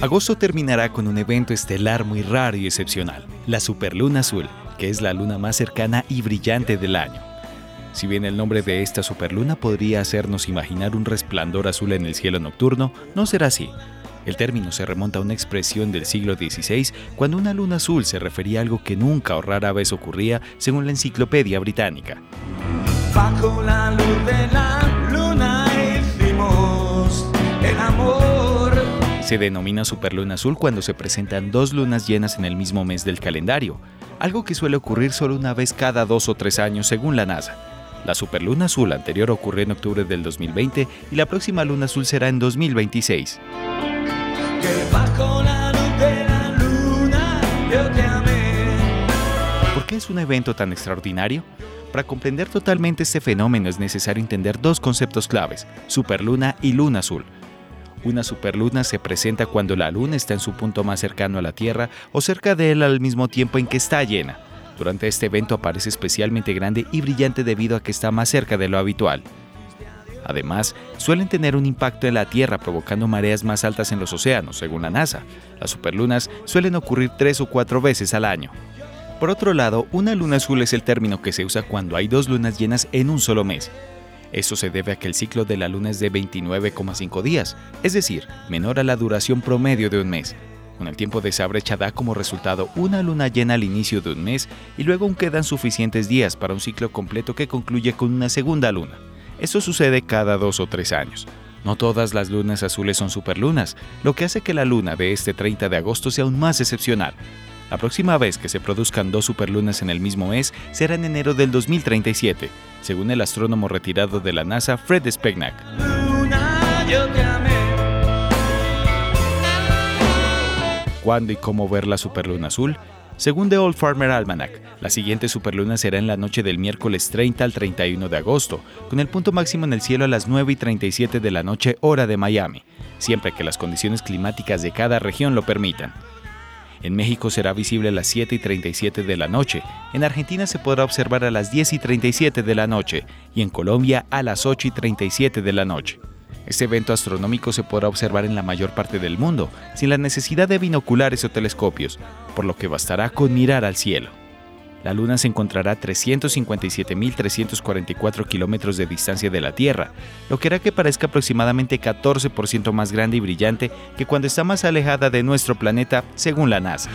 Agosto terminará con un evento estelar muy raro y excepcional, la superluna azul, que es la luna más cercana y brillante del año. Si bien el nombre de esta superluna podría hacernos imaginar un resplandor azul en el cielo nocturno, no será así. El término se remonta a una expresión del siglo XVI cuando una luna azul se refería a algo que nunca o rara vez ocurría según la enciclopedia británica. Bajo la luz de la luna el amor. Se denomina superluna azul cuando se presentan dos lunas llenas en el mismo mes del calendario, algo que suele ocurrir solo una vez cada dos o tres años según la NASA. La superluna azul anterior ocurrió en octubre del 2020 y la próxima luna azul será en 2026. ¿Por qué es un evento tan extraordinario? Para comprender totalmente este fenómeno es necesario entender dos conceptos claves, superluna y luna azul. Una superluna se presenta cuando la luna está en su punto más cercano a la Tierra o cerca de él al mismo tiempo en que está llena. Durante este evento aparece especialmente grande y brillante debido a que está más cerca de lo habitual. Además, suelen tener un impacto en la Tierra provocando mareas más altas en los océanos, según la NASA. Las superlunas suelen ocurrir tres o cuatro veces al año. Por otro lado, una luna azul es el término que se usa cuando hay dos lunas llenas en un solo mes. Esto se debe a que el ciclo de la luna es de 29,5 días, es decir, menor a la duración promedio de un mes. Con el tiempo de esa brecha da como resultado una luna llena al inicio de un mes y luego aún quedan suficientes días para un ciclo completo que concluye con una segunda luna. Esto sucede cada dos o tres años. No todas las lunas azules son superlunas, lo que hace que la luna de este 30 de agosto sea aún más excepcional, la próxima vez que se produzcan dos superlunas en el mismo mes será en enero del 2037, según el astrónomo retirado de la NASA Fred Spegnack. ¿Cuándo y cómo ver la superluna azul? Según The Old Farmer Almanac, la siguiente superluna será en la noche del miércoles 30 al 31 de agosto, con el punto máximo en el cielo a las 9 y 37 de la noche hora de Miami, siempre que las condiciones climáticas de cada región lo permitan. En México será visible a las 7 y 37 de la noche, en Argentina se podrá observar a las 10 y 37 de la noche. Y en Colombia a las 8 y 37 de la noche. Este evento astronómico se podrá observar en la mayor parte del mundo, sin la necesidad de binoculares o telescopios, por lo que bastará con mirar al cielo la Luna se encontrará a 357.344 kilómetros de distancia de la Tierra, lo que hará que parezca aproximadamente 14% más grande y brillante que cuando está más alejada de nuestro planeta, según la NASA.